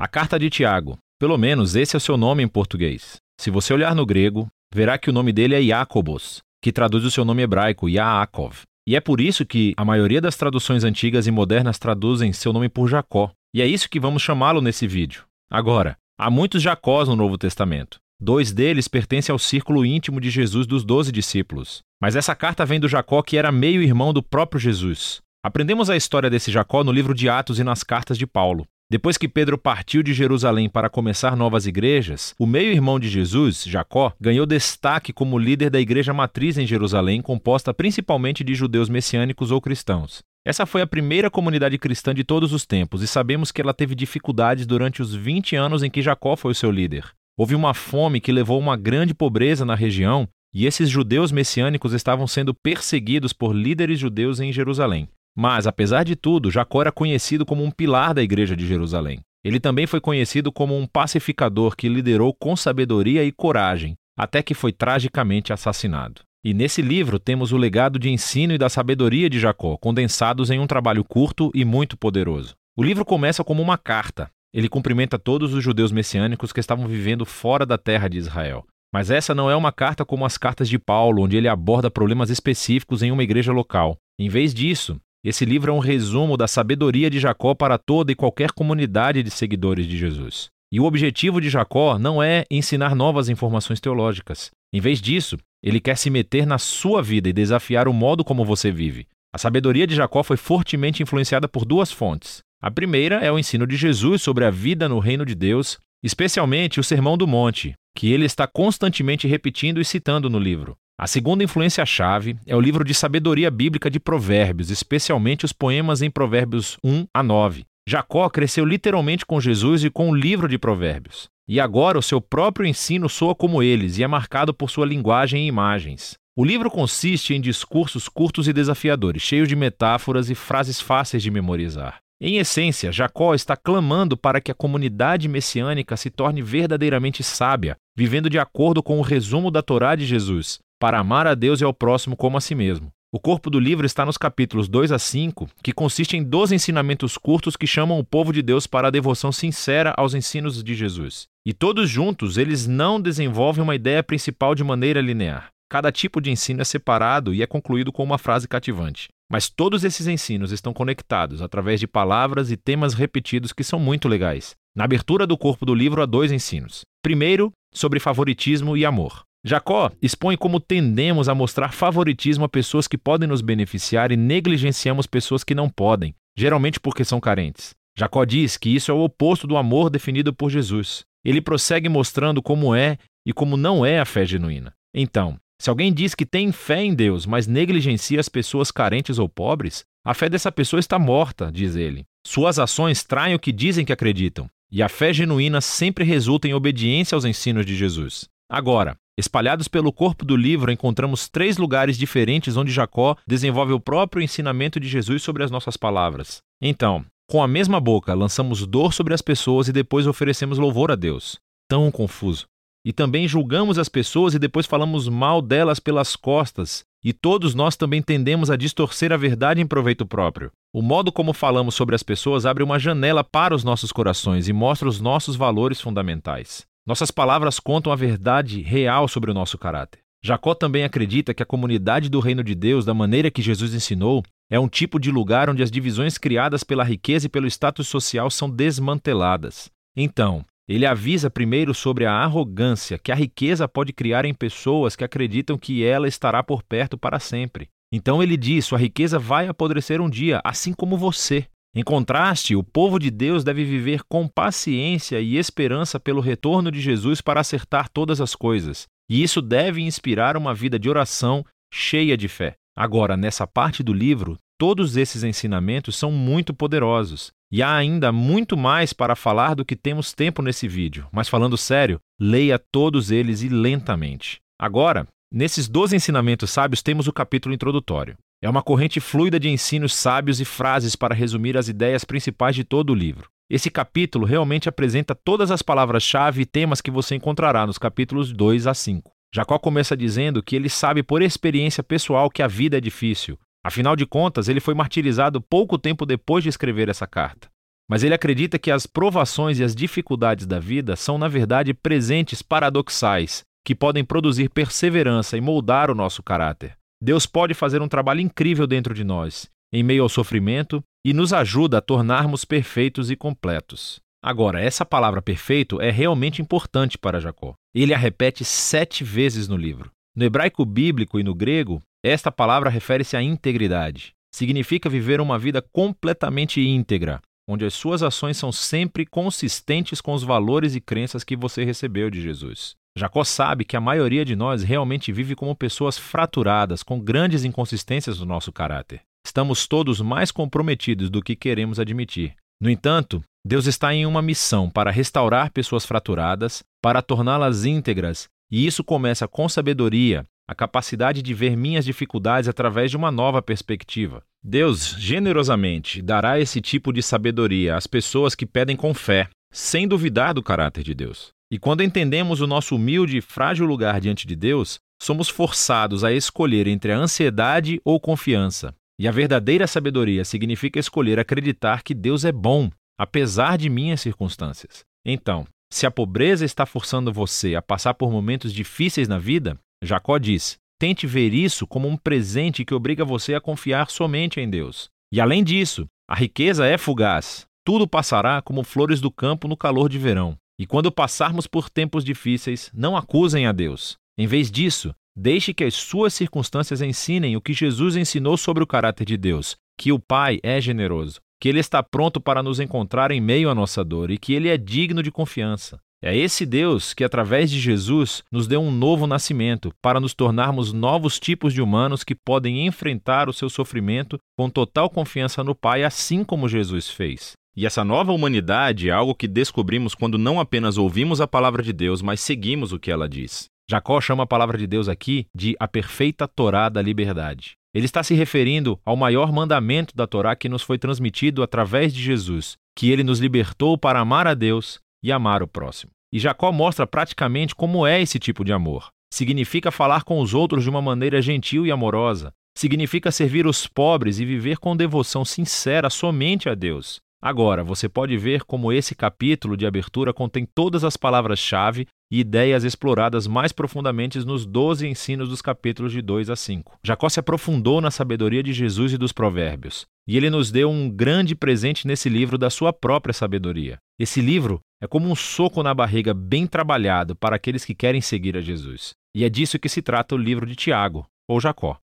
A carta de Tiago. Pelo menos esse é o seu nome em português. Se você olhar no grego, verá que o nome dele é Jacobos, que traduz o seu nome hebraico, Yaakov. E é por isso que a maioria das traduções antigas e modernas traduzem seu nome por Jacó. E é isso que vamos chamá-lo nesse vídeo. Agora, há muitos Jacós no Novo Testamento. Dois deles pertencem ao círculo íntimo de Jesus dos doze discípulos. Mas essa carta vem do Jacó que era meio-irmão do próprio Jesus. Aprendemos a história desse Jacó no livro de Atos e nas cartas de Paulo. Depois que Pedro partiu de Jerusalém para começar novas igrejas, o meio-irmão de Jesus, Jacó, ganhou destaque como líder da igreja matriz em Jerusalém, composta principalmente de judeus messiânicos ou cristãos. Essa foi a primeira comunidade cristã de todos os tempos e sabemos que ela teve dificuldades durante os 20 anos em que Jacó foi o seu líder. Houve uma fome que levou a uma grande pobreza na região e esses judeus messiânicos estavam sendo perseguidos por líderes judeus em Jerusalém. Mas, apesar de tudo, Jacó era conhecido como um pilar da igreja de Jerusalém. Ele também foi conhecido como um pacificador que liderou com sabedoria e coragem, até que foi tragicamente assassinado. E nesse livro temos o legado de ensino e da sabedoria de Jacó, condensados em um trabalho curto e muito poderoso. O livro começa como uma carta. Ele cumprimenta todos os judeus messiânicos que estavam vivendo fora da terra de Israel. Mas essa não é uma carta como as cartas de Paulo, onde ele aborda problemas específicos em uma igreja local. Em vez disso, esse livro é um resumo da sabedoria de Jacó para toda e qualquer comunidade de seguidores de Jesus. E o objetivo de Jacó não é ensinar novas informações teológicas. Em vez disso, ele quer se meter na sua vida e desafiar o modo como você vive. A sabedoria de Jacó foi fortemente influenciada por duas fontes. A primeira é o ensino de Jesus sobre a vida no reino de Deus, especialmente o Sermão do Monte, que ele está constantemente repetindo e citando no livro. A segunda influência-chave é o livro de sabedoria bíblica de Provérbios, especialmente os poemas em Provérbios 1 a 9. Jacó cresceu literalmente com Jesus e com o livro de Provérbios. E agora o seu próprio ensino soa como eles e é marcado por sua linguagem e imagens. O livro consiste em discursos curtos e desafiadores, cheios de metáforas e frases fáceis de memorizar. Em essência, Jacó está clamando para que a comunidade messiânica se torne verdadeiramente sábia, vivendo de acordo com o resumo da Torá de Jesus, para amar a Deus e ao próximo como a si mesmo. O corpo do livro está nos capítulos 2 a 5, que consiste em 12 ensinamentos curtos que chamam o povo de Deus para a devoção sincera aos ensinos de Jesus. E todos juntos, eles não desenvolvem uma ideia principal de maneira linear. Cada tipo de ensino é separado e é concluído com uma frase cativante. Mas todos esses ensinos estão conectados através de palavras e temas repetidos que são muito legais. Na abertura do corpo do livro há dois ensinos. Primeiro, sobre favoritismo e amor. Jacó expõe como tendemos a mostrar favoritismo a pessoas que podem nos beneficiar e negligenciamos pessoas que não podem, geralmente porque são carentes. Jacó diz que isso é o oposto do amor definido por Jesus. Ele prossegue mostrando como é e como não é a fé genuína. Então, se alguém diz que tem fé em Deus, mas negligencia as pessoas carentes ou pobres, a fé dessa pessoa está morta, diz ele. Suas ações traem o que dizem que acreditam, e a fé genuína sempre resulta em obediência aos ensinos de Jesus. Agora, Espalhados pelo corpo do livro, encontramos três lugares diferentes onde Jacó desenvolve o próprio ensinamento de Jesus sobre as nossas palavras. Então, com a mesma boca, lançamos dor sobre as pessoas e depois oferecemos louvor a Deus. Tão confuso. E também julgamos as pessoas e depois falamos mal delas pelas costas. E todos nós também tendemos a distorcer a verdade em proveito próprio. O modo como falamos sobre as pessoas abre uma janela para os nossos corações e mostra os nossos valores fundamentais. Nossas palavras contam a verdade real sobre o nosso caráter. Jacó também acredita que a comunidade do reino de Deus, da maneira que Jesus ensinou, é um tipo de lugar onde as divisões criadas pela riqueza e pelo status social são desmanteladas. Então, ele avisa primeiro sobre a arrogância que a riqueza pode criar em pessoas que acreditam que ela estará por perto para sempre. Então ele diz: sua riqueza vai apodrecer um dia, assim como você. Em contraste, o povo de Deus deve viver com paciência e esperança pelo retorno de Jesus para acertar todas as coisas, e isso deve inspirar uma vida de oração cheia de fé. Agora, nessa parte do livro, todos esses ensinamentos são muito poderosos, e há ainda muito mais para falar do que temos tempo nesse vídeo, mas falando sério, leia todos eles e lentamente. Agora, nesses 12 ensinamentos sábios, temos o capítulo introdutório. É uma corrente fluida de ensinos sábios e frases para resumir as ideias principais de todo o livro. Esse capítulo realmente apresenta todas as palavras-chave e temas que você encontrará nos capítulos 2 a 5. Jacó começa dizendo que ele sabe por experiência pessoal que a vida é difícil. Afinal de contas, ele foi martirizado pouco tempo depois de escrever essa carta. mas ele acredita que as provações e as dificuldades da vida são, na verdade, presentes paradoxais que podem produzir perseverança e moldar o nosso caráter. Deus pode fazer um trabalho incrível dentro de nós, em meio ao sofrimento, e nos ajuda a tornarmos perfeitos e completos. Agora, essa palavra perfeito é realmente importante para Jacó. Ele a repete sete vezes no livro. No hebraico bíblico e no grego, esta palavra refere-se à integridade. Significa viver uma vida completamente íntegra, onde as suas ações são sempre consistentes com os valores e crenças que você recebeu de Jesus. Jacó sabe que a maioria de nós realmente vive como pessoas fraturadas, com grandes inconsistências no nosso caráter. Estamos todos mais comprometidos do que queremos admitir. No entanto, Deus está em uma missão para restaurar pessoas fraturadas, para torná-las íntegras, e isso começa com sabedoria, a capacidade de ver minhas dificuldades através de uma nova perspectiva. Deus generosamente dará esse tipo de sabedoria às pessoas que pedem com fé, sem duvidar do caráter de Deus. E quando entendemos o nosso humilde e frágil lugar diante de Deus, somos forçados a escolher entre a ansiedade ou confiança. E a verdadeira sabedoria significa escolher acreditar que Deus é bom, apesar de minhas circunstâncias. Então, se a pobreza está forçando você a passar por momentos difíceis na vida, Jacó diz: tente ver isso como um presente que obriga você a confiar somente em Deus. E além disso, a riqueza é fugaz. Tudo passará como flores do campo no calor de verão. E quando passarmos por tempos difíceis, não acusem a Deus. Em vez disso, deixe que as suas circunstâncias ensinem o que Jesus ensinou sobre o caráter de Deus, que o Pai é generoso, que ele está pronto para nos encontrar em meio à nossa dor e que ele é digno de confiança. É esse Deus que, através de Jesus, nos deu um novo nascimento para nos tornarmos novos tipos de humanos que podem enfrentar o seu sofrimento com total confiança no Pai, assim como Jesus fez. E essa nova humanidade é algo que descobrimos quando não apenas ouvimos a palavra de Deus, mas seguimos o que ela diz. Jacó chama a palavra de Deus aqui de a perfeita Torá da liberdade. Ele está se referindo ao maior mandamento da Torá que nos foi transmitido através de Jesus, que ele nos libertou para amar a Deus e amar o próximo. E Jacó mostra praticamente como é esse tipo de amor. Significa falar com os outros de uma maneira gentil e amorosa. Significa servir os pobres e viver com devoção sincera somente a Deus. Agora, você pode ver como esse capítulo de abertura contém todas as palavras-chave e ideias exploradas mais profundamente nos 12 ensinos dos capítulos de 2 a 5. Jacó se aprofundou na sabedoria de Jesus e dos provérbios, e ele nos deu um grande presente nesse livro da sua própria sabedoria. Esse livro é como um soco na barriga bem trabalhado para aqueles que querem seguir a Jesus. E é disso que se trata o livro de Tiago, ou Jacó.